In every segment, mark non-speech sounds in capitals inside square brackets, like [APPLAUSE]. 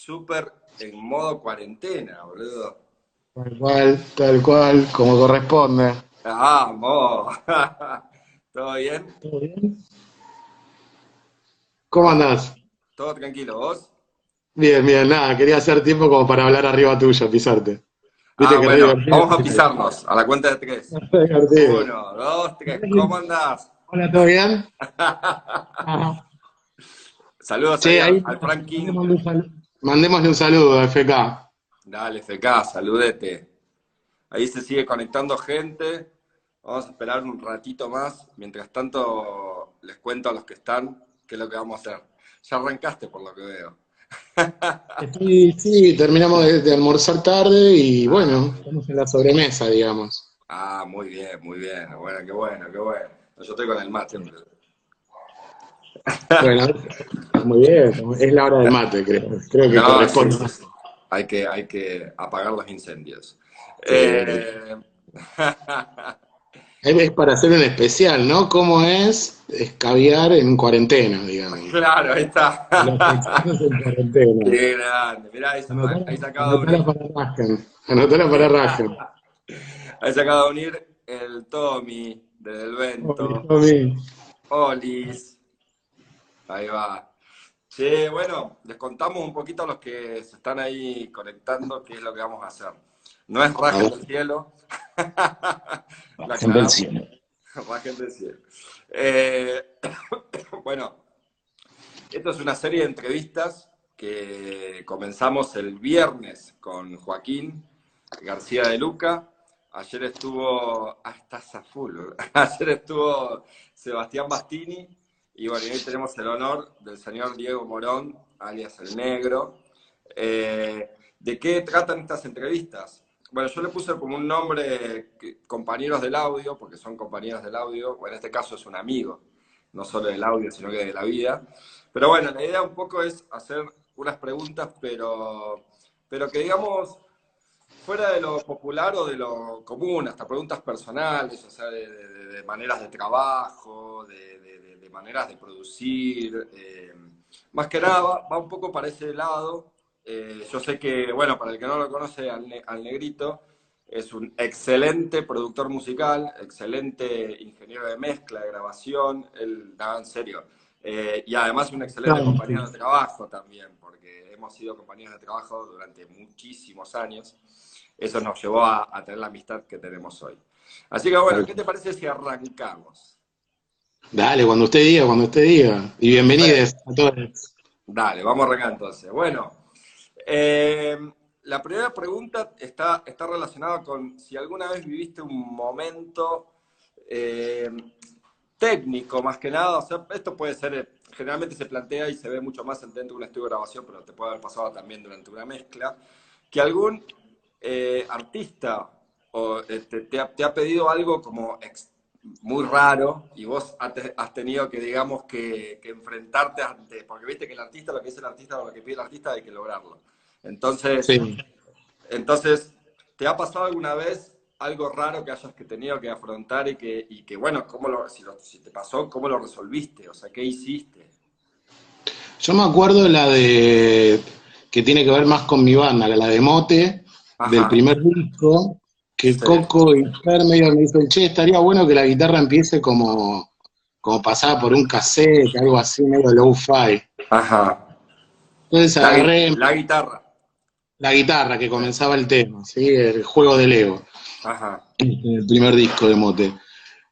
súper en modo cuarentena, boludo. Tal cual, tal cual, como corresponde. ¡Vamos! [LAUGHS] ¿Todo bien? ¿Todo bien? ¿Cómo andás? ¿Todo tranquilo? ¿Vos? Bien, bien, nada, quería hacer tiempo como para hablar arriba tuyo, pisarte. Ah, bueno, vamos a pisarnos a la cuenta de tres. [LAUGHS] Uno, dos, tres. ¿Cómo andás? Hola, ¿todo bien? [LAUGHS] Saludos ahí al Frank King. Mandémosle un saludo, a FK. Dale, FK, saludete. Ahí se sigue conectando gente. Vamos a esperar un ratito más. Mientras tanto, les cuento a los que están qué es lo que vamos a hacer. Ya arrancaste por lo que veo. [LAUGHS] Sí, sí, terminamos de, de almorzar tarde y bueno, estamos en la sobremesa, digamos. Ah, muy bien, muy bien. Bueno, qué bueno, qué bueno. Yo estoy con el mate. Bueno, muy bien, es la hora del mate, creo. Creo que No, corresponde. sí, sí, sí. Hay que, hay que apagar los incendios. Eh, Es para hacer un especial, ¿no? ¿Cómo es escabiar en cuarentena, digamos? claro, ahí está. Los excesos en cuarentena. Qué grande. Mirá, ahí, se- ahí se acaba de Anotala unir. para Raskan. Anotala para Raskan. [LAUGHS] Ahí se acaba de unir el Tommy del Vento. Tommy. Olis. Ahí va. Che, bueno, les contamos un poquito a los que se están ahí conectando qué es lo que vamos a hacer. No es rajen del cielo. [LAUGHS] La Bajen del cielo. Bajen del cielo. Eh, [COUGHS] bueno, esto es una serie de entrevistas que comenzamos el viernes con Joaquín García de Luca. Ayer estuvo. Ah, estás a full. [LAUGHS] boludo. Ayer estuvo Sebastián Bastini. Y bueno, hoy tenemos el honor del señor Diego Morón, alias El Negro. Eh, ¿De qué tratan estas entrevistas? Bueno, yo le puse como un nombre compañeros del audio, porque son compañeros del audio, o en este caso es un amigo, no solo del audio, sino que de la vida. Pero bueno, la idea un poco es hacer unas preguntas, pero, pero que digamos, fuera de lo popular o de lo común, hasta preguntas personales, o sea, de, de- de maneras de trabajo, de, maneras de producir. eh, más que nada va, va un poco para ese lado. Eh, yo sé que, bueno, para el que no lo conoce, al, Ne- al Negrito es un excelente productor musical, excelente ingeniero de mezcla, de grabación, él, nada, en serio. Eh, y además un excelente compañero de trabajo también, porque hemos sido compañeros de trabajo durante muchísimos años. Eso nos llevó a, a tener la amistad que tenemos hoy. Así que bueno, ¿qué te parece si arrancamos? Dale, cuando usted diga, cuando usted diga. Y bienvenidos a todos. Dale, vamos a arrancar entonces. Bueno, eh, la primera pregunta está, está relacionada con si alguna vez viviste un momento eh, técnico, más que nada. O sea, esto puede ser, eh, generalmente se plantea y se ve mucho más dentro de un estudio de grabación, pero te puede haber pasado también durante una mezcla, que algún eh, artista o, este, te, ha, te ha pedido algo como ex- muy raro y vos has te- has tenido que, digamos, que, que enfrentarte ante, porque viste que el artista, lo que dice el artista o lo que pide el artista hay que lograrlo. Entonces, Sí. entonces, ¿te ha pasado alguna vez algo raro que hayas que tenido que afrontar y que, y que bueno, ¿cómo lo, si, lo- si te pasó, cómo lo resolviste? O sea, ¿qué hiciste? Yo me acuerdo la de que tiene que ver más con mi banda, la de Mote, Ajá. del primer disco, que Sí. Coco y medio me dicen, che, estaría bueno que la guitarra empiece como, como pasada por un cassette, algo así, medio low-fi. Ajá. Entonces La, agarré la guitarra. la guitarra que comenzaba el tema, ¿sí? el juego de Lego, Ajá. el primer disco de Mote.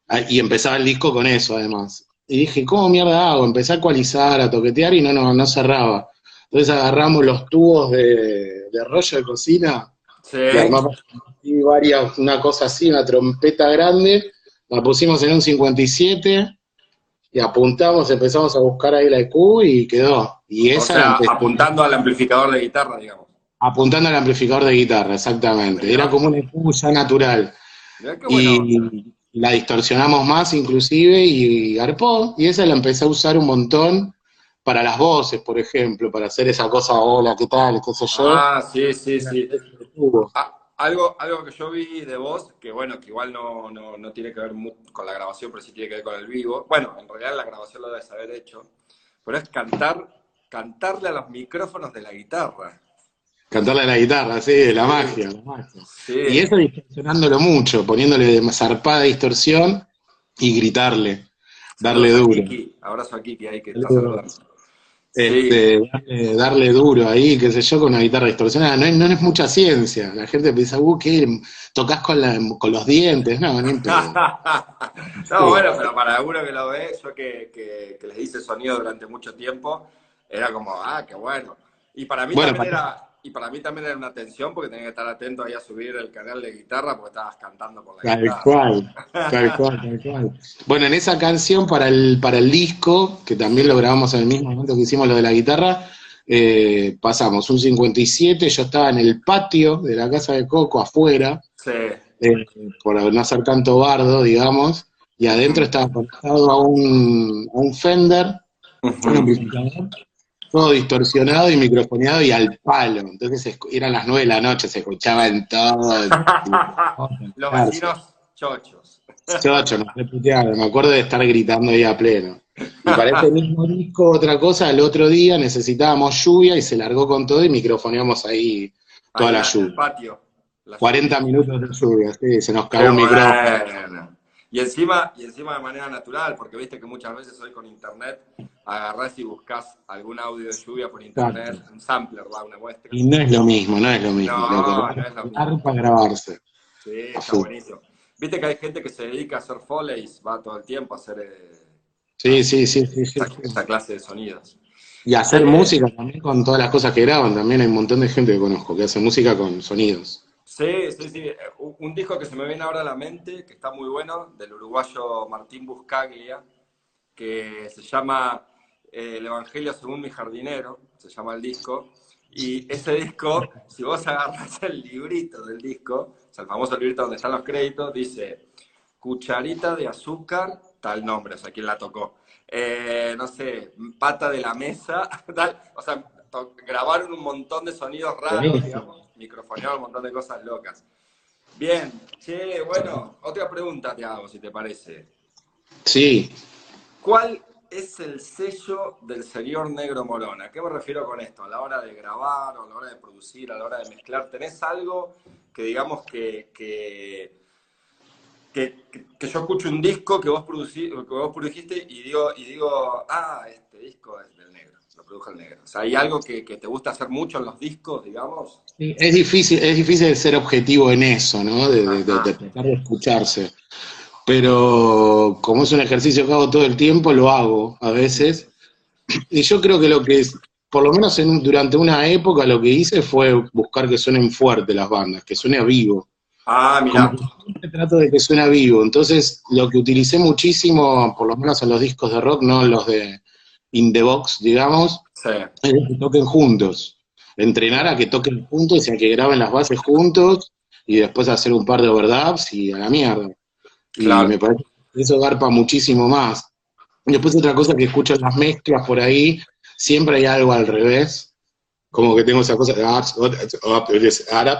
Ah, Y empezaba el disco con eso, además. Y dije, ¿cómo mierda hago? Empecé a ecualizar, a toquetear y no, no, no cerraba. Entonces agarramos los tubos de, de rollo de cocina Sí. y armamos varias, una cosa así, una trompeta grande, la pusimos en un 57 y apuntamos, empezamos a buscar ahí la EQ y quedó. Y O esa sea, apuntando al amplificador de guitarra, digamos. apuntando al amplificador de guitarra, exactamente. Mirá. Era como una EQ ya natural. Mirá. Y la distorsionamos más inclusive y garpó, y esa la empecé a usar un montón para las voces, por ejemplo, para hacer esa cosa, hola, ¿qué tal? ¿Qué sé yo? Ah, sí, sí, sí. Ah, algo, algo que yo vi de vos, que bueno, que igual no, no, no tiene que ver con la grabación, pero sí tiene que ver con el vivo. Bueno, en realidad la grabación lo debes haber hecho, pero es cantar cantarle a los micrófonos de la guitarra. Cantarle a la guitarra, sí, la magia, la magia. Y eso distorsionándolo mucho, poniéndole de zarpada distorsión y gritarle, darle duro. Abrazo a Kiki ahí que está saludando. Este, darle, duro ahí, qué sé yo, con una guitarra distorsionada. No, no es mucha ciencia. La gente piensa, uh, ¿qué? ¿Tocas con, con los dientes? No, ni [LAUGHS] No, bueno, pero para uno que lo ve, yo que, que, les hice sonido durante mucho tiempo, era como, ah, qué bueno. Y para mí también era y para mí también era una tensión porque tenía que estar atento ahí a subir el canal de guitarra porque estabas cantando por la tal guitarra. Cual, [LAUGHS] tal cual, tal cual. Bueno, en esa canción para el, para el disco, que también lo grabamos en el mismo momento que hicimos lo de la guitarra, eh, pasamos un 57, yo estaba en el patio de la casa de Coco, afuera, sí. eh, por no hacer tanto bardo, digamos, y adentro estaba conectado a un, a un Fender, un amplificador, todo distorsionado y microfoneado y al palo. Entonces eran las nueve de la noche, se escuchaba en todo. [LAUGHS] Los vecinos chochos. Chochos, no me acuerdo de estar gritando ahí a pleno. Y para este mismo disco, otra cosa, el otro día necesitábamos lluvia y se largó con todo y microfoneamos ahí toda la lluvia. patio. 40 minutos de lluvia, sí, se nos cayó un micrófono. Y encima, y encima de manera natural, porque viste que muchas veces hoy con internet agarrás y buscas algún audio de lluvia por internet, un sampler, va, una muestra. Y no es lo mismo, no es lo mismo. No, no, es lo mismo. Para grabarse. Sí, está buenísimo. Viste que hay gente que se dedica a hacer foleys, va todo el tiempo a hacer... Eh, sí, sí, sí, sí, esta, clase de sonidos. Y hacer música también con todas las cosas que graban, también hay un montón de gente que conozco que hace música con sonidos. Sí, sí, sí. Un disco que se me viene ahora a la mente, que está muy bueno, del uruguayo Martín Buscaglia, que se llama eh, El Evangelio según mi jardinero, se llama el disco. Y ese disco, si vos agarras el librito del disco, o sea, el famoso librito donde están los créditos, dice cucharita de azúcar, tal nombre, o sea, quién la tocó. Eh, no sé, pata de la mesa, [LAUGHS] tal. O sea, grabaron un montón de sonidos raros, digamos microfoneado un montón de cosas locas. Bien, che, bueno, otra pregunta te hago, si te parece. Sí. ¿Cuál es el sello del señor Negro Morona? ¿A qué me refiero con esto? ¿A la hora de grabar, o a la hora de producir, a la hora de mezclar? ¿Tenés algo que digamos que, que, que, yo escucho un disco que vos, producí, que vos produjiste y digo, y digo, ah, este disco es del negro? Produjo el negro. O sea, ¿hay algo que, te gusta hacer mucho en los discos, digamos? Sí, es difícil, es difícil ser objetivo en eso, ¿no? De, tratar de escucharse. Pero como es un ejercicio que hago todo el tiempo, lo hago a veces. Y yo creo que lo que es, por lo menos en, durante una época, lo que hice fue buscar que suenen fuerte las bandas, que suene a vivo. Ah, mira. trato de que suene a vivo. Entonces, lo que utilicé muchísimo, por lo menos en los discos de rock, no los de in the box, digamos, es que toquen juntos. Entrenar a que toquen juntos y a que graben las bases juntos y después hacer un par de overdubs y a la mierda. Y me parece que eso garpa muchísimo más. Y después otra cosa que escucho en las mezclas por ahí, siempre hay algo al revés. Como que tengo esa cosa de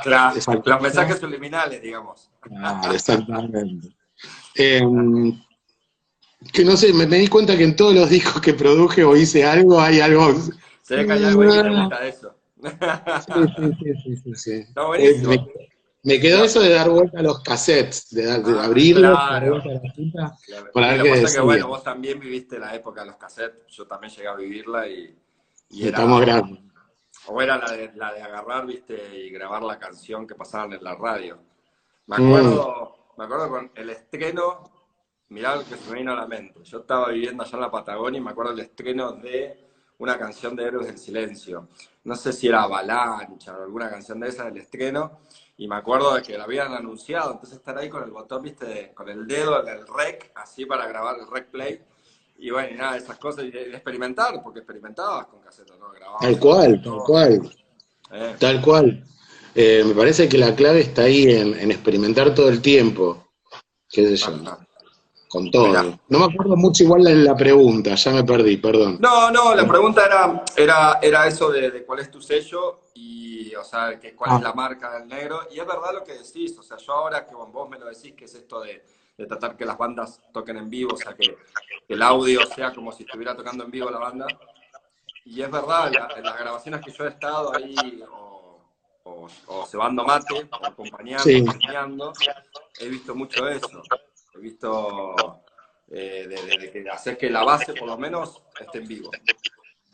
claro, los mensajes subliminales, digamos. Claro, exactamente. Em, que no sé, me, di cuenta que en todos los discos que produje o hice algo, hay algo. Se ve que hay algo que de eso. Sí, sí, sí, sí, Está buenísimo. Me, quedó eso de dar vuelta a los cassettes, de, de ah, abrirlos, dar vuelta a la cinta, para ver qué que, bueno, vos también viviste la época de los cassettes, yo también llegué a vivirla y, y era... Estamos grandes. O era la de, la de agarrar, viste, y grabar la canción que pasaban en la radio. Me acuerdo, mm. me acuerdo con el estreno mirá lo que se me vino a la mente. Yo estaba viviendo allá en la Patagonia y me acuerdo del estreno de una canción de Héroes del Silencio. No sé si era Avalancha o alguna canción de esa del estreno. Y me acuerdo de que la habían anunciado. Entonces estar ahí con el botón, viste, con el dedo del rec, así para grabar el rec play. Y bueno, y nada, esas cosas. Y de, experimentar, porque experimentabas con cassette, ¿no? Grababas tal cual, tal cual. Eh. Tal cual. Eh, me parece que la clave está ahí en, experimentar todo el tiempo. ¿Qué sé yo? Con todo. No me acuerdo mucho igual de la pregunta, ya me perdí, perdón. No, no, la pregunta era, era, era eso de, cuál es tu sello y, o sea, que cuál es ah. la marca del negro. Y es verdad lo que decís, o sea, yo ahora que vos me lo decís, que es esto de, tratar que las bandas toquen en vivo, o sea, que, el audio sea como si estuviera tocando en vivo la banda. y es verdad, en las grabaciones que yo he estado ahí, o, o, o cebando mate, o acompañando, Sí. enseñando, he visto mucho eso. He visto eh, de, que hacer que la base, por lo menos, esté en vivo.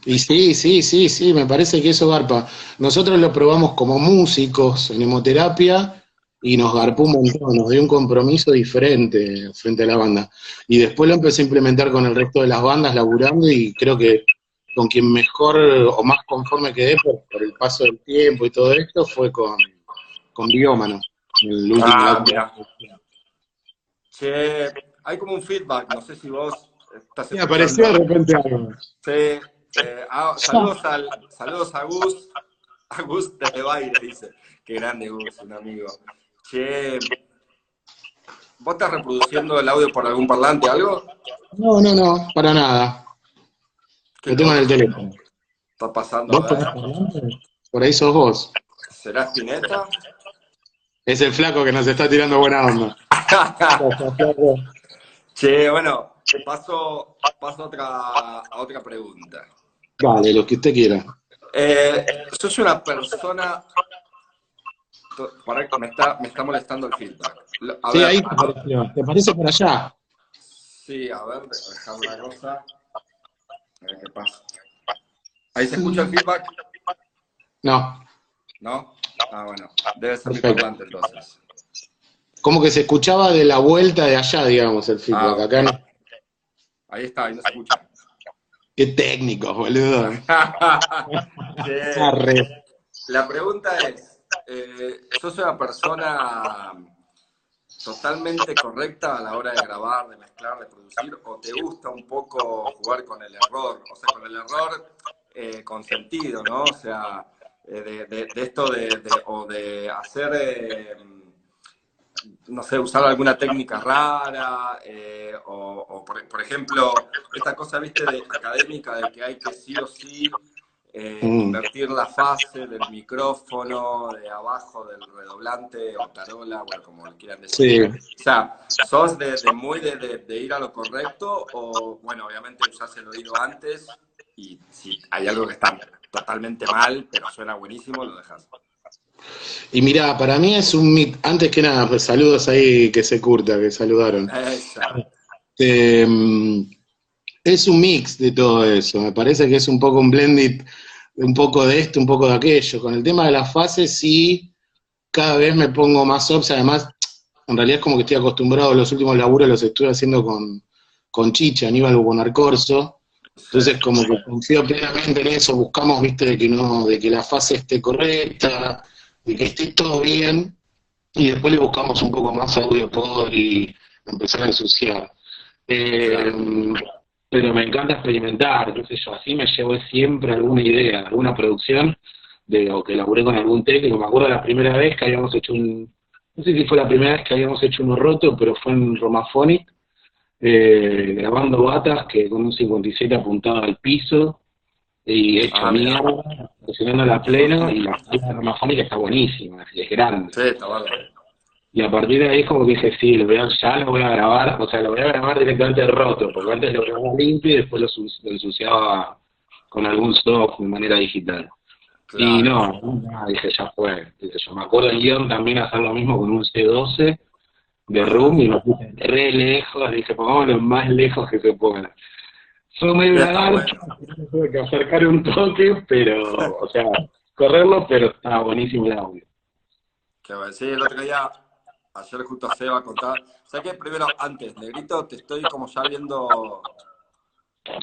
Y sí, sí, sí, sí, me parece que eso garpa. Nosotros lo probamos como músicos en hemoterapia y nos garpó un montón, nos dio un compromiso diferente frente a la banda. Y después lo empecé a implementar con el resto de las bandas laburando y creo que con quien mejor o más conforme quedé por, por el paso del tiempo y todo esto fue con, con Biómano, el último Ah. Che, hay como un feedback, no sé si vos estás Sí, apareció de repente algo. Sí, eh, ah, saludos, al, saludos a Gus, a Gus desde Baile, dice. Qué grande Gus, un amigo. Che, ¿vos estás reproduciendo el audio por algún parlante, algo? No, no, no, para nada. ¿Qué Lo tengo en el teléfono. está pasando? ¿Vos parlante? Por ahí sos vos. ¿Será Spinetta? Es el flaco que nos está tirando buena onda. Che, bueno, paso, paso a, otra, a otra pregunta. Dale, lo que usted quiera. Eh, sos una persona. Para me está, me está molestando el feedback. A Sí, ver, ahí te apareció. ¿Te parece por allá? sí, a ver, dejar una cosa. A ver qué pasa. ¿Ahí se escucha el feedback? No. ¿No? Ah, bueno. Debe ser mi Perfecto. parlante entonces. Como que se escuchaba de la vuelta de allá, digamos, el feedback. Ah, Acá no. Ahí está, ahí no se escucha. Qué técnico, boludo. [LAUGHS] La pregunta es, eh, ¿sos una persona totalmente correcta a la hora de grabar, de mezclar, de producir, o te gusta un poco jugar con el error? O sea, con el error eh, con sentido, ¿no? O sea, eh, de, de- de esto de, de- o de hacer, eh, no sé, usar alguna técnica rara, eh, o, o por, por ejemplo, esta cosa, viste, de académica, de que hay que sí o sí eh, Mm. invertir la fase del micrófono, de abajo del redoblante o tarola, bueno, como le quieran decir. Sí. O sea, ¿sos de, de muy de, de- de ir a lo correcto o, bueno, obviamente usás el oído antes y si hay algo que está totalmente mal, pero suena buenísimo, lo dejas? Y mira, para mí es un mit. Antes que nada, pues saludos ahí que se curta, que saludaron. Eh, es un mix de todo eso. Me parece que es un poco un blended, un poco de esto, un poco de aquello. Con el tema de las fases, sí, cada vez me pongo más ops. Además, en realidad es como que estoy acostumbrado, los últimos laburos los estuve haciendo con, con Chicha, Aníbal Bonarcorso. Entonces, como que confío plenamente en eso, buscamos, viste, de que no, de que la fase esté correcta, de que esté todo bien, y después le buscamos un poco más audio por y empezar a ensuciar. Eh, pero me encanta experimentar, qué sé yo, así me llevo siempre alguna idea, alguna producción, de, o que laburé con algún técnico, me acuerdo la primera vez que habíamos hecho un, no sé si fue la primera vez que habíamos hecho uno roto, pero fue en Romaphonic, eh, grabando batas que con un 57 apuntado al piso y hecho Ah, mierda, presionando la pleno y la de Romaphonic está buenísima, es grande. Sí, está bárbaro. Y a partir de ahí como que dije, sí, lo voy a- ya lo voy a grabar, o sea, lo voy a grabar directamente roto, porque antes lo grababa limpio y después lo, ensuciaba con algún soft de manera digital. Y no, no, dije, ya fue. Dije, yo me acuerdo en guion también hacer lo mismo con un C12 de Room y lo puse re lejos, dije, pongámoslo lo más lejos que se pueda. Fue medio lagarto, tuve que acercar un toque, pero, [LAUGHS] o sea, correrlo, pero estaba buenísimo el audio. Que bueno, sí, el otro día, ayer justo Seba contaba. ¿Sabes qué? Primero, antes, Negrito, te estoy como ya viendo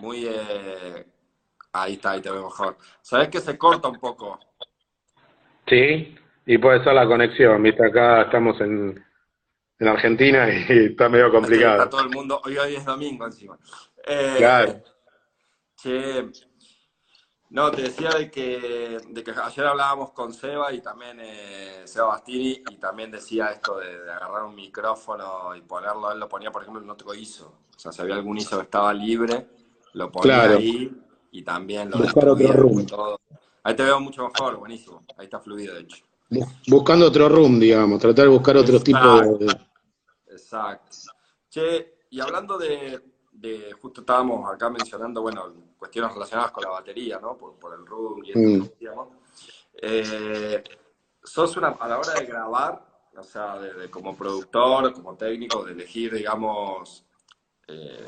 muy. eh, Ahí está, ahí te veo mejor. ¿Sabes que se corta un poco? Sí, y puede ser la conexión, viste, acá estamos en, en Argentina y [LAUGHS] está medio Está complicado. todo el mundo. Hoy, hoy es domingo encima. Eh, Claro. Che, no, te decía de que, de que ayer hablábamos con Seba y también eh, Seba Bastini y también decía esto de, de agarrar un micrófono y ponerlo, él lo ponía por ejemplo en otro ISO, o sea, si había algún ISO que estaba libre, lo ponía Claro. ahí y también lo Buscar otro room. todo. Ahí te veo mucho mejor, buenísimo, ahí está fluido de hecho. Bu- Buscando otro room, digamos, tratar de buscar otro tipo de... Exacto. Che, y hablando de, de, justo estábamos acá mencionando, bueno, cuestiones relacionadas con la batería, ¿no? Por, por el room y esto Mm. decíamos. Eh, sos una, a la hora de grabar, o sea, de- de como productor, como técnico, de elegir, digamos, eh,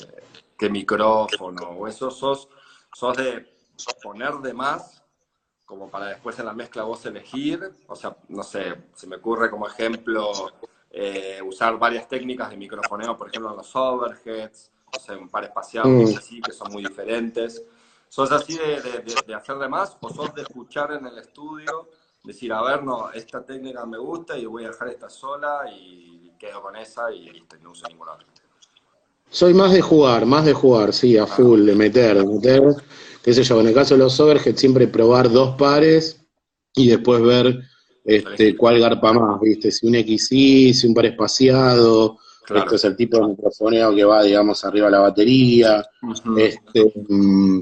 qué micrófono o eso, sos, sos de poner de más como para después en la mezcla vos elegir, o sea, no sé, se me ocurre como ejemplo eh, usar varias técnicas de microfoneo, por ejemplo, en los overheads, o sea, un par espaciado, Mm. así, que son muy diferentes. ¿Sos así de, de- de- de hacer de más o sos de escuchar en el estudio, decir, a ver, no, esta técnica me gusta y voy a dejar esta sola y quedo con esa y listo, y no uso ninguna otra? Soy más de jugar, más de jugar, sí, a full, de meter, de meter, qué sé yo, en el caso de los overheads siempre probar dos pares y después ver este, cuál garpa más, ¿viste? Si un XY, si un par espaciado, Claro. esto es el tipo de microfoneo que va, digamos, arriba de la batería, este, mm,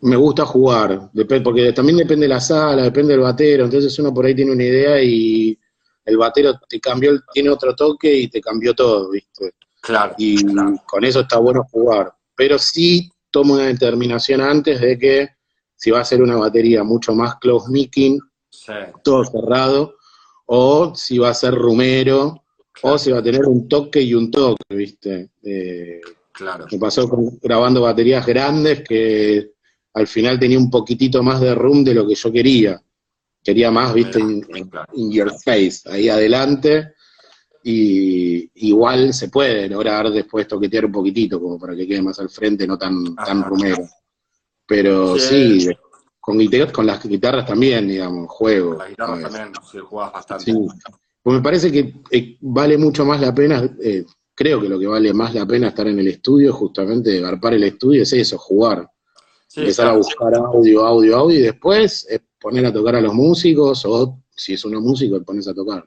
me gusta jugar, porque también depende de la sala, depende del batero, entonces uno por ahí tiene una idea y el batero te cambió, tiene otro toque y te cambió todo, ¿viste? Claro, y claro. con eso está bueno jugar. Pero sí tomo una determinación antes de que si va a ser una batería mucho más close micking, Sí, todo cerrado, o si va a ser rumero, claro, o si va a tener un toque y un toque, ¿viste? Eh, claro. me pasó con- grabando baterías grandes que al final tenía un poquitito más de room de lo que yo quería. Quería más, ¿viste? In, in- Claro. in your face, ahí adelante. Y igual se puede lograr después toquetear un poquitito, como para que quede más al frente, no tan, tan rumero. Pero Sí. sí, con, con las guitarras también, digamos, juego. Con la guitarra ¿sabes? también, sí, jugás bastante. Sí. Pues me parece que eh, vale mucho más la pena, eh, creo que lo que vale más la pena estar en el estudio, justamente garpar el estudio, es eso, jugar. Sí, Empezar a buscar audio, audio, audio, y después es poner a tocar a los músicos, o si es uno músico, pones a tocar.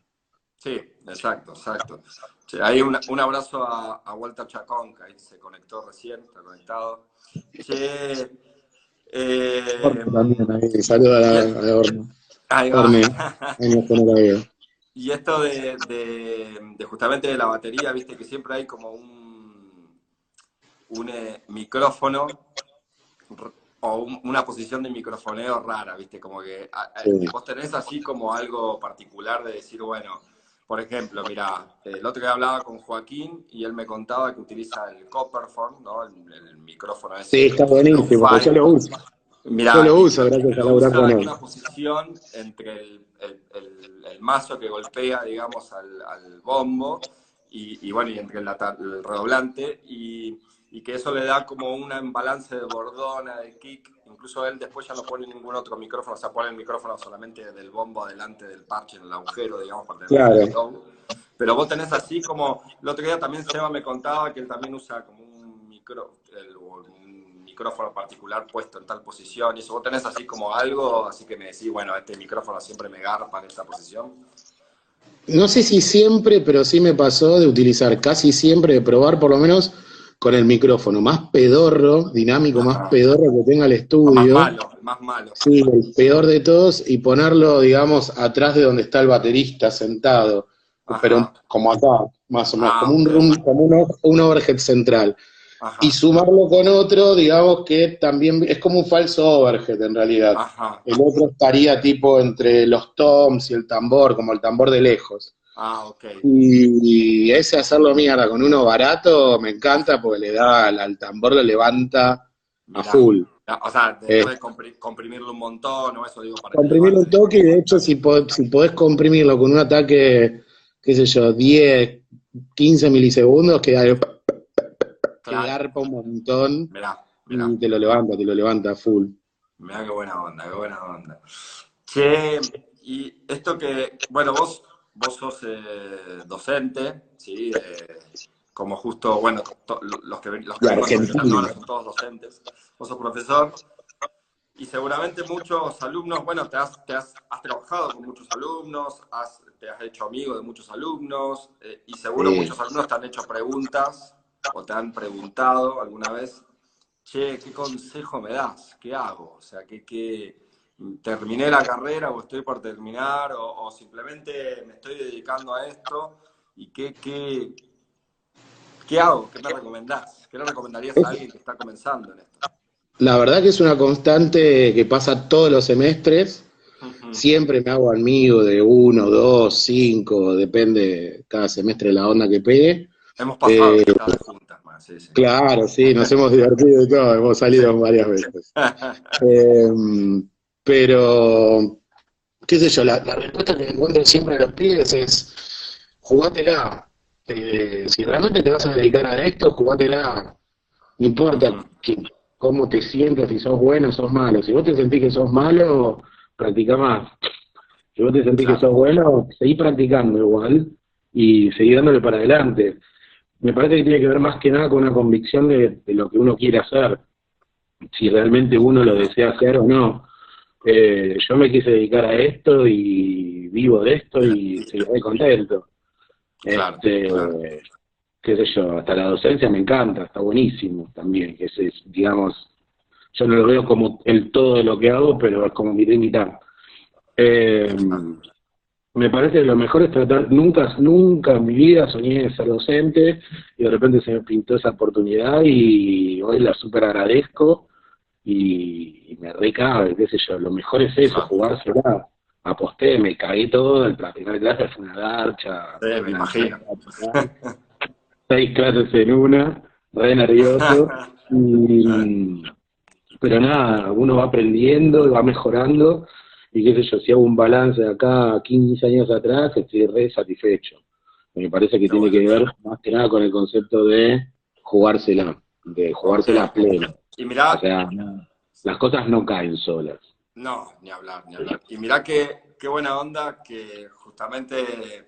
Sí, exacto, exacto. Sí, ahí un, un abrazo a, a Walter Chacón, que ahí se conectó recién, está conectado. Che, eh, También, ahí, saluda a, la- a la ahí va. Orne, ahí Y esto de, de- de justamente de la batería, viste que siempre hay como un, un eh, micrófono o un- una posición de microfoneo rara, viste, como que a- a- Sí. vos tenés así como algo particular de decir, bueno, por ejemplo, mira, el otro día hablaba con Joaquín y él me contaba que utiliza el Copperphone, ¿no? El, el micrófono ese. Sí, está buenísimo, porque yo lo uso. Mirá, Yo lo uso, gracias a él. una posición entre el, el- el- el mazo que golpea, digamos, al, al bombo y, y, bueno, y entre el, redoblante y, y que eso le da como un balance de bordona, de kick. Incluso él después ya no pone ningún otro micrófono, o sea, pone el micrófono solamente del bombo adelante del parche en el agujero, digamos, para tener Claro. el show. Pero vos tenés así como, el otro día también Seba me contaba que él también usa como un micro, el- un micrófono particular puesto en tal posición y eso. Vos tenés así como algo, así que me decís, bueno, este micrófono siempre me garpa en esta posición. No sé si siempre, pero sí me pasó de utilizar casi siempre, de probar por lo menos con el micrófono más pedorro, dinámico, Ajá. más pedorro que tenga el Más estudio. malo, más malo. Sí, el peor de todos, y ponerlo, digamos, atrás de donde está el baterista sentado, Ajá. pero como acá, más o menos, Ah, como un room, como un, un overhead central. Ajá. Y sumarlo con otro, digamos que también es como un falso overhead en realidad. Ajá. El otro estaría tipo entre los toms y el tambor, como el tambor de lejos. Ah, ok. Y, y ese hacerlo mierda con uno barato me encanta porque le da al, al tambor, lo levanta a full. O sea, después de compri- comprimirlo un montón o eso digo para Comprimirlo un toque y de hecho si, po- si podés comprimirlo con un ataque, qué sé yo, 10, 15 milisegundos, que, que Claro. garpa un montón Mirá, mirá. y te lo levanta, te lo levanta full. Mirá qué buena onda, qué buena onda. Che, y esto que, bueno, vos, vos sos eh, docente, ¿sí? Eh, como justo, bueno, to- los que, los que ahora son todos docentes. Vos sos profesor y seguramente muchos alumnos, bueno, te has, te has, has trabajado con muchos alumnos, has, te has hecho amigo de muchos alumnos eh, y seguro Sí. muchos alumnos te han hecho preguntas o te han preguntado alguna vez che, ¿qué consejo me das? ¿Qué hago? O sea, ¿qué, qué terminé la carrera o estoy por terminar o, o simplemente me estoy dedicando a esto? ¿Y qué, qué, ¿Qué hago? ¿Qué me recomendás? ¿Qué le recomendarías a alguien que está comenzando en esto? La verdad que es una constante que pasa todos los semestres. Siempre me hago amigo de uno, dos, cinco, depende cada semestre de la onda que pegue. Hemos pasado eh, juntas más, sí, sí. Claro, sí, nos hemos divertido y todo, hemos salido varias veces. [LAUGHS] Em, pero, qué sé yo, la, respuesta que encuentro siempre a los pibes es, jugátela. Eh, si realmente te vas a dedicar a esto, jugátela. No importa cómo te sientes, si sos bueno o sos malo. Si vos te sentís que sos malo, practica más. Si vos te sentís que sos bueno, seguí practicando igual y seguí dándole para adelante. Me parece que tiene que ver más que nada con una convicción de, lo que uno quiere hacer, si realmente uno lo desea hacer o no. Eh, yo me quise dedicar a esto y vivo de esto y estoy contento. este, qué sé yo, hasta la docencia me encanta, está buenísimo también, que es, digamos, yo no lo veo como el todo de lo que hago, pero es como mi mitad. Eh, me parece que lo mejor es tratar, nunca, nunca en mi vida soñé ser docente y de repente se me pintó esa oportunidad y hoy la súper agradezco y, me recabe, qué sé yo, lo mejor es eso, jugársela. Aposté, me caí todo, la primera clase fue una garcha. me imagino. Seis clases en una, re nervioso. [LAUGHS] y, pero nada, uno va aprendiendo, va mejorando, y qué sé yo, si hago un balance de acá 15 años atrás, estoy re satisfecho. Me parece que tiene que ver más que nada con el concepto de jugársela, de jugársela plena. Y mirá, o sea, las cosas no caen solas. No, ni hablar, ni hablar. Y mirá qué, qué buena onda que justamente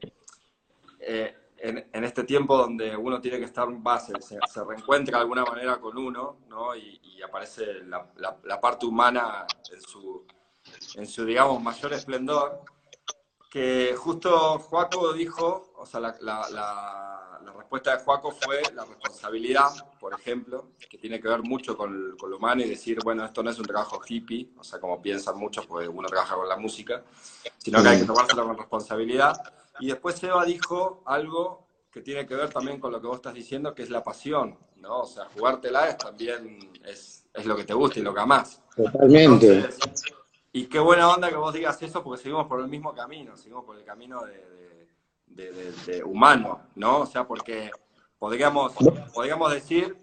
eh, en, este tiempo donde uno tiene que estar base, se, reencuentra de alguna manera con uno, ¿no? Y, aparece la, parte humana en su, en su, digamos, mayor esplendor, que justo Joaco dijo, o sea, la, la, respuesta de Joaco fue la responsabilidad, por ejemplo, que tiene que ver mucho con, con, lo humano y decir, bueno, esto no es un trabajo hippie, o sea, como piensan muchos, porque uno trabaja con la música, sino que hay que tomárselo con responsabilidad y después Eva dijo algo que tiene que ver también con lo que vos estás diciendo, que es la pasión, ¿no? O sea, jugártela es también es, lo que te gusta y lo que amás. Totalmente. Y qué buena onda que vos digas eso, porque seguimos por el mismo camino, seguimos por el camino de, humano, ¿no? O sea, porque podríamos, podríamos decir,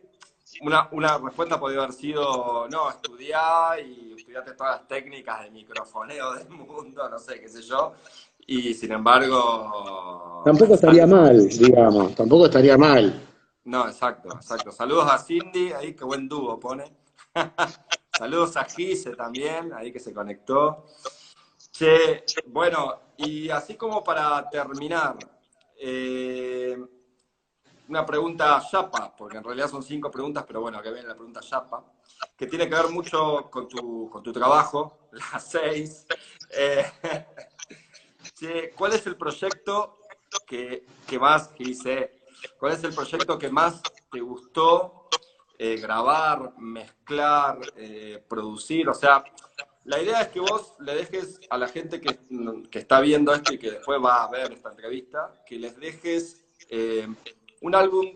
una, una respuesta podría haber sido, no, estudiar y estudiate todas las técnicas de microfoneo del mundo, no sé, qué sé yo, y sin embargo... Tampoco estaría mal, digamos, tampoco estaría mal. No, exacto, exacto. Saludos a Cindy, ahí qué buen dúo pone. [LAUGHS] Saludos a Gise también, ahí que se conectó. Che, bueno, y así como para terminar, eh, una pregunta chapa, porque en realidad son cinco preguntas, pero bueno, acá viene la pregunta chapa, que tiene que ver mucho con tu, con tu trabajo, [LAUGHS] las seis. Eh, [LAUGHS] ¿cuál es el proyecto que, más, que hice, cuál es el proyecto que más te gustó eh, grabar, mezclar, eh, producir? O sea, la idea es que vos le dejes a la gente que, está viendo esto y que después va a ver esta entrevista, que les dejes eh, un álbum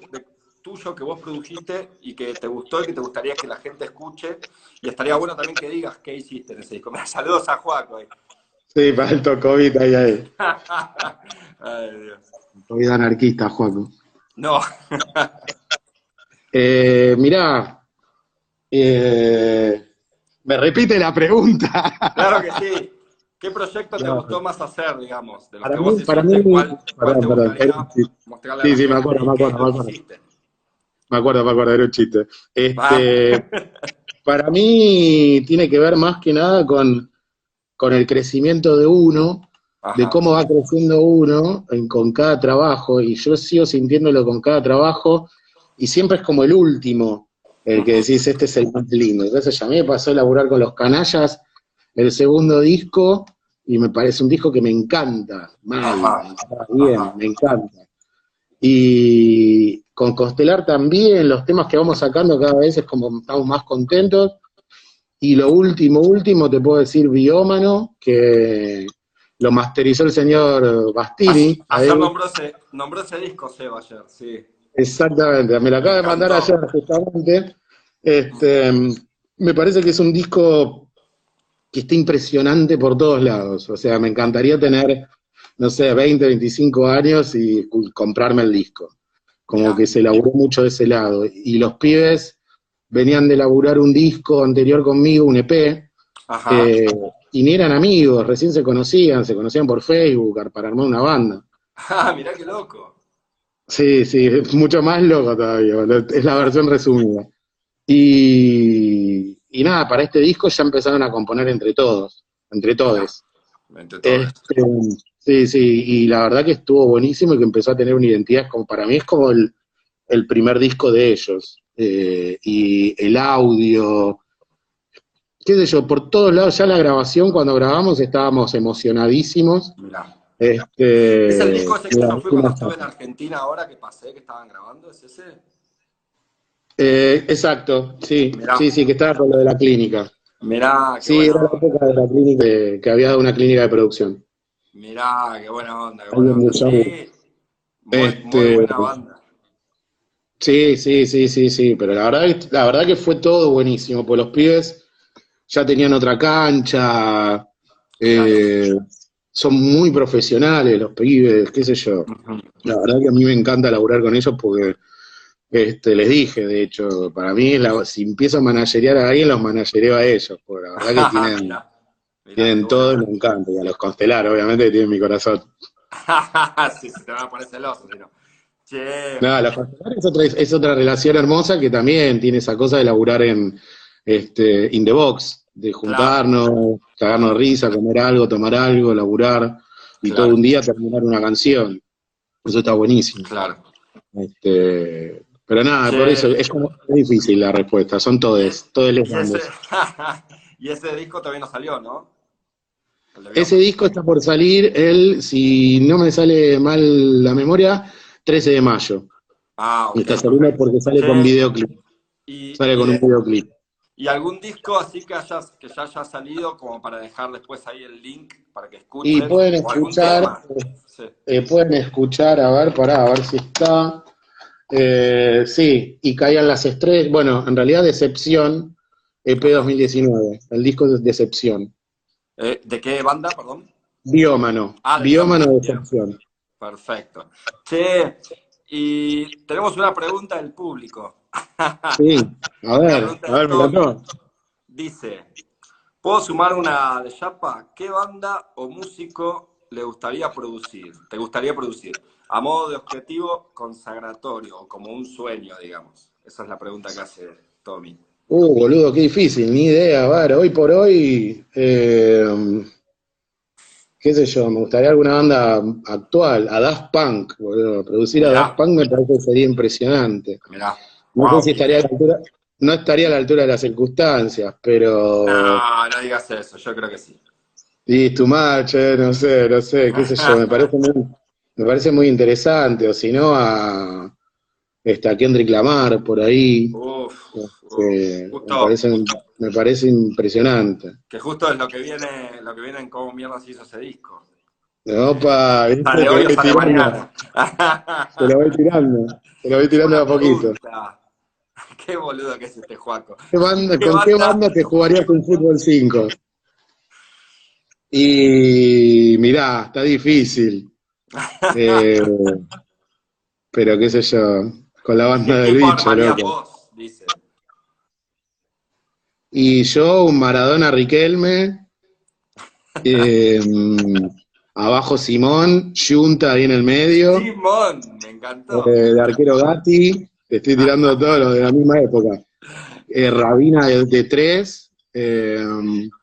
tuyo que vos produjiste y que te gustó y que te gustaría que la gente escuche. Y estaría bueno también que digas qué hiciste en ese disco. Saludos a Juaco. Sí, faltó COVID ahí, ahí. [LAUGHS] Ay, Dios. COVID anarquista, Juan. No. [LAUGHS] eh, mirá, eh, me repite la pregunta. Claro que sí. ¿Qué proyecto te gustó más hacer, digamos? De los para que mí, para mí, ¿cuál, perdón, perdón, sí, sí, sí, me acuerdo, me acuerdo, me acuerdo. Me acuerdo, me acuerdo, era un chiste. Este, [LAUGHS] [LAUGHS] para mí tiene que ver más que nada con con el crecimiento de uno, de cómo va creciendo uno con cada trabajo, y yo sigo sintiéndolo con cada trabajo, y siempre es como el último, el que decís, este es el más lindo. Entonces ya me pasó a laburar con los canallas el segundo disco, y me parece un disco que me encanta, mal, bien, me encanta. Y con Costelar también, los temas que vamos sacando cada vez es como estamos más contentos, y lo último, último, te puedo decir Biómano, que lo masterizó el señor Bastini. Ayer nombró ese, nombró ese disco, Seba, ayer, sí. Exactamente, me lo acaba de mandar ayer justamente. Este, me parece que es un disco que está impresionante por todos lados. O sea, me encantaría tener, no sé, 20, 25 años y comprarme el disco. Como que se laburó mucho de ese lado. Y los pibes venían de laburar un disco anterior conmigo, un EP, eh, y ni eran amigos, recién se conocían, se conocían por Facebook para armar una banda. [LAUGHS] Ah, mirá qué loco. Sí, sí, es mucho más loco todavía, es la versión resumida. Y, y nada, para este disco ya empezaron a componer entre todos, entre todos. Entre todos. Este, sí, sí, y la verdad que estuvo buenísimo y que empezó a tener una identidad, como para mí es como el, primer disco de ellos. Eh, y el audio, qué sé yo, por todos lados, ya la grabación, cuando grabamos estábamos emocionadísimos. Este, ¿Es el disco ese que fui cuando estuve en Argentina ahora que pasé, que estaban grabando? ¿Es ese? Eh, exacto, sí, sí, sí, que estaba con lo de la clínica. Mirá, Sí, era la época de la clínica, que había dado una clínica de producción. Mirá, qué buena onda, qué buena onda. Sí, muy, este, buena banda. Sí, sí, sí, sí, sí, pero la verdad, la verdad que fue todo buenísimo, pues los pibes ya tenían otra cancha, eh, son muy profesionales los pibes, qué sé yo. La verdad que a mí me encanta laburar con ellos porque este, les dije, de hecho, para mí, si empiezo a managerear a alguien, los managereo a ellos, porque la verdad que [LAUGHS] tienen, tienen todo y me encanta. Y a los constelar, obviamente, que tienen mi corazón. [LAUGHS] sí, se te van a poner celosos, no. No, los constelar es otra, es otra relación hermosa que también tiene esa cosa de laburar en este, in the box, de juntarnos, cagarnos risa, comer algo, tomar algo, laburar, y todo un día terminar una canción. Eso está buenísimo. Claro. Este, pero nada, por eso es como difícil la respuesta, son todos, todos los y [LAUGHS] y ese disco todavía no salió, ¿no? Ese disco está por salir el, si no me sale mal la memoria, 13 de mayo. Ah, okay. Está saliendo porque sale con videoclip. sale con un videoclip. ¿Y algún disco así que, hayas, que ya haya salido como para dejar después ahí el link para que escuchen? Y pueden escuchar, eh, pueden escuchar, a ver, pará, a ver si está. Eh, sí, y caían las estrellas. Bueno, en realidad Decepción, EP 2019, el disco de Decepción. Eh, ¿De qué banda, perdón? Biómano. Ah, Biómano de Decepción. Perfecto. Che, y tenemos una pregunta del público. [LAUGHS] Sí, a ver, a ver, me Dice, ¿puedo sumar una de Chapa? ¿Qué banda o músico le gustaría producir? ¿Te gustaría producir? A modo de objetivo consagratorio, como un sueño, digamos. Esa es la pregunta que hace Tommy. Uh, boludo, qué difícil, ni idea. Hoy por hoy, eh, qué sé yo, me gustaría alguna banda actual, a Daft Punk, boludo. Producir a Daft Punk me parece que sería impresionante. Mirá. No sé si estaría a la altura, no estaría a la altura de las circunstancias, pero. No, no digas eso, yo creo que sí. Y tu match, no sé, no sé, qué sé yo, me [LAUGHS] parece muy, me parece muy interesante, o si no, a, este, a Kendrick Lamar por ahí. Uf, este, me, parece, impresionante. Que justo es lo que viene, lo que viene en cómo mierda se hizo ese disco. Opa, mañana. Te lo voy tirando, te lo voy tirando a poquito. Qué boludo que es este Juaco. ¿Con qué banda te jugarías un fútbol 5? Y mirá, está difícil. [LAUGHS] Eh, pero qué sé yo, con la banda del bicho, loco. Y yo, un Maradona Riquelme, [LAUGHS] eh, abajo Simón, Junta ahí en el medio. Simón, me encantó. Eh, de arquero Gatti, te estoy tirando todos los de la misma época. Eh, Rabina de, tres, eh,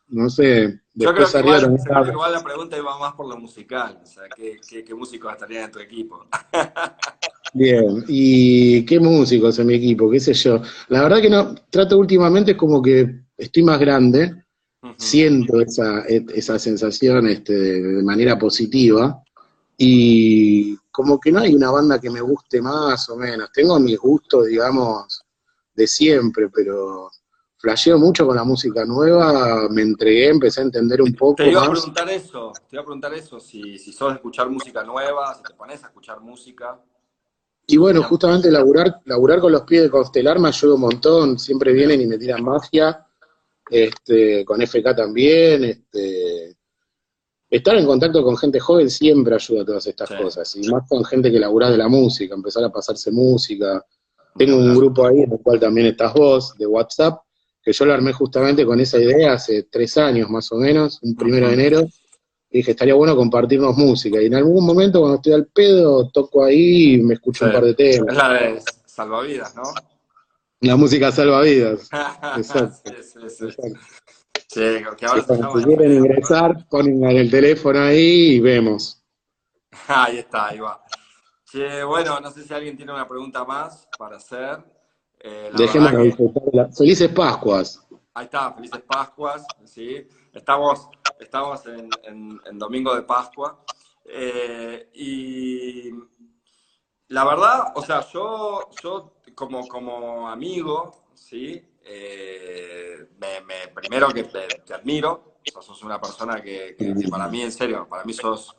no sé. Yo creo que igual, la pregunta iba más por lo musical, o sea, ¿qué, qué, músicos estarían en tu equipo? [LAUGHS] Bien, ¿y qué músicos en mi equipo? ¿Qué sé yo? La verdad que no, trato últimamente como que estoy más grande, siento esa, esa sensación este, de manera positiva, y como que no hay una banda que me guste más o menos. Tengo mis gustos, digamos, de siempre, pero flasheo mucho con la música nueva, me entregué, empecé a entender un poco. Te iba a preguntar eso, te iba a preguntar eso, si, si sos de escuchar música nueva, si te pones a escuchar música. Y bueno, justamente laburar, laburar con los pies de Constelar me ayuda un montón, siempre vienen y me tiran magia, este, con FK también, este, estar en contacto con gente joven siempre ayuda a todas estas cosas, y más con gente que labura de la música, empezar a pasarse música. Tengo un grupo ahí en el cual también estás vos, de WhatsApp, que yo lo armé justamente con esa idea hace tres años más o menos, un primero de enero, dije, estaría bueno compartirnos música. Y en algún momento cuando estoy al pedo, toco ahí y me escucho un par de temas. Es la de salvavidas, ¿no? La música salvavidas. [LAUGHS] Exacto. sí, sí, sí. que ahora si quieren ingresar, ponen el teléfono ahí y vemos. [LAUGHS] Ahí está, ahí va. bueno, no sé si alguien tiene una pregunta más para hacer. Eh, Dejemos Felices Pascuas. Ahí está, felices Pascuas, ¿sí? Estamos, estamos en, Domingo de Pascua. Eh, y la verdad, o sea, yo, yo como, como amigo, ¿sí? Eh, me, primero que te, admiro, o sos una persona que, para mí, en serio, para mí sos,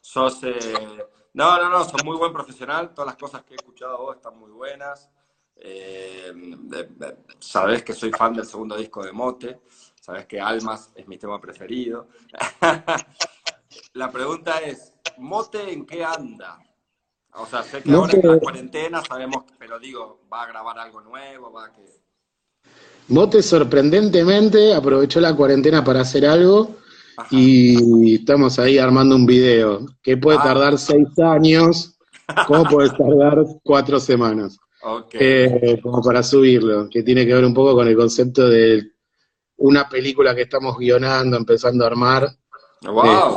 sos eh, no, no, no, sos muy buen profesional, todas las cosas que he escuchado vos están muy buenas, eh, sabes que soy fan del segundo disco de Mote, sabes que Almas es mi tema preferido. [LAUGHS] la pregunta es, ¿Mote en qué anda? O sea, sé que ahora en la cuarentena sabemos, pero digo, ¿va a grabar algo nuevo? ¿Va a que... Mote sorprendentemente aprovechó la cuarentena para hacer algo y estamos ahí armando un video que puede ah. tardar seis años, ¿cómo puede tardar cuatro semanas? Eh, como para subirlo, que tiene que ver un poco con el concepto de una película que estamos guionando, empezando a armar.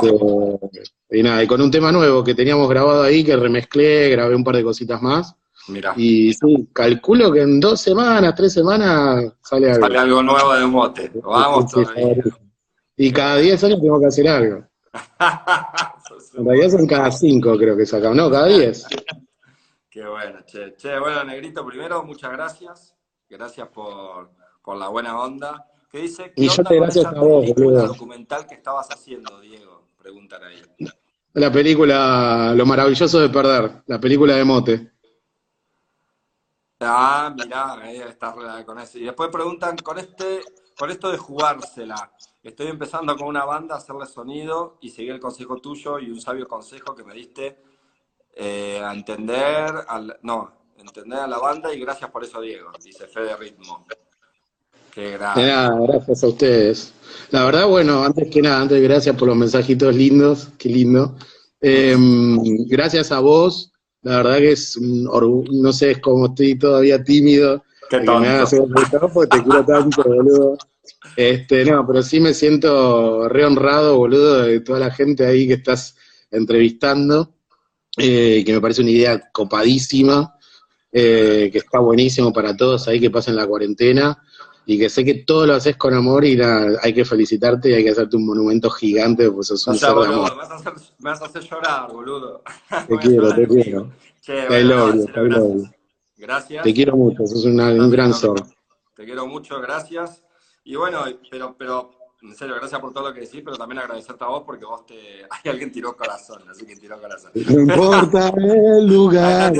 Este, y nada, y con un tema nuevo que teníamos grabado ahí, que remezclé, grabé un par de cositas más. Mira. Y sí, calculo que en dos semanas, tres semanas sale algo. Sale algo nuevo de un bote. Vamos todavía. Y cada diez años tengo que hacer algo. [LAUGHS] en realidad son cada cinco, creo que sacamos. No, cada diez. Qué bueno, che. Che, bueno, Negrito, primero, muchas gracias. Gracias por, por la buena onda. ¿Qué dice? ¿Qué y yo te gracias a vos, boludo. documental que estabas haciendo, Diego? Preguntan ahí. La película Lo maravilloso de perder, la película de Mote. Ah, mirá, ahí está con eso. Y después preguntan, con este, con esto de jugársela, estoy empezando con una banda hacerle sonido y seguí el consejo tuyo y un sabio consejo que me diste eh, a entender, al, no, entender a la banda y gracias por eso, Diego, dice Fede Ritmo. Qué nada, gracias a ustedes. La verdad, bueno, antes que nada, antes gracias por los mensajitos lindos, qué lindo. Em, gracias a vos, la verdad que es un no sé, es como estoy todavía tímido. Qué que me hagas porque te quiero tanto, boludo. Este, no, pero sí me siento re honrado, boludo, de toda la gente ahí que estás entrevistando. Eh, que me parece una idea copadísima, eh, que está buenísimo para todos ahí que pasen la cuarentena, y que sé que todo lo haces con amor y hay que felicitarte y hay que hacerte un monumento gigante, pues es un ser de amor. Me vas, a hacer, me vas a hacer llorar, boludo. Te quiero, te quiero. Che, gracias. gracias. Te quiero mucho, sos un gran ser. Te quiero mucho, gracias. Y bueno, pero, pero en serio, gracias por todo lo que decís, pero también agradecerte a vos porque vos te. Hay alguien tiró corazón, así que tiró corazón. No importa el lugar.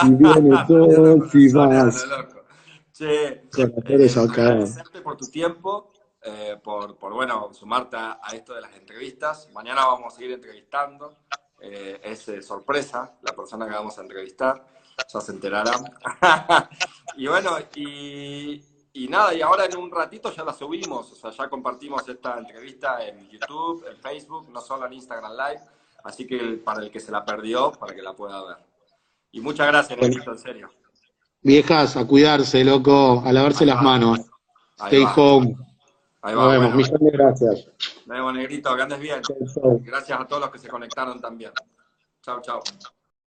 si viene todo, si vas. Che, eh, agradecerte por tu tiempo, eh, por, por, bueno, sumarte a, esto de las entrevistas. Mañana vamos a seguir entrevistando. Eh, es sorpresa la persona que vamos a entrevistar, ya se enterarán. [LAUGHS] y bueno, y, y nada, y ahora en un ratito ya la subimos, o sea, ya compartimos esta entrevista en YouTube, en Facebook, no solo en Instagram Live, así que para el que se la perdió, para que la pueda ver. Y muchas gracias, Negrito, en serio. Viejas, a cuidarse, loco, a lavarse las manos. Stay home. Ahí va, Nos vemos, millones de gracias. Nos vemos, Negrito, que andes bien. Gracias a todos los que se conectaron también. Chao, chao.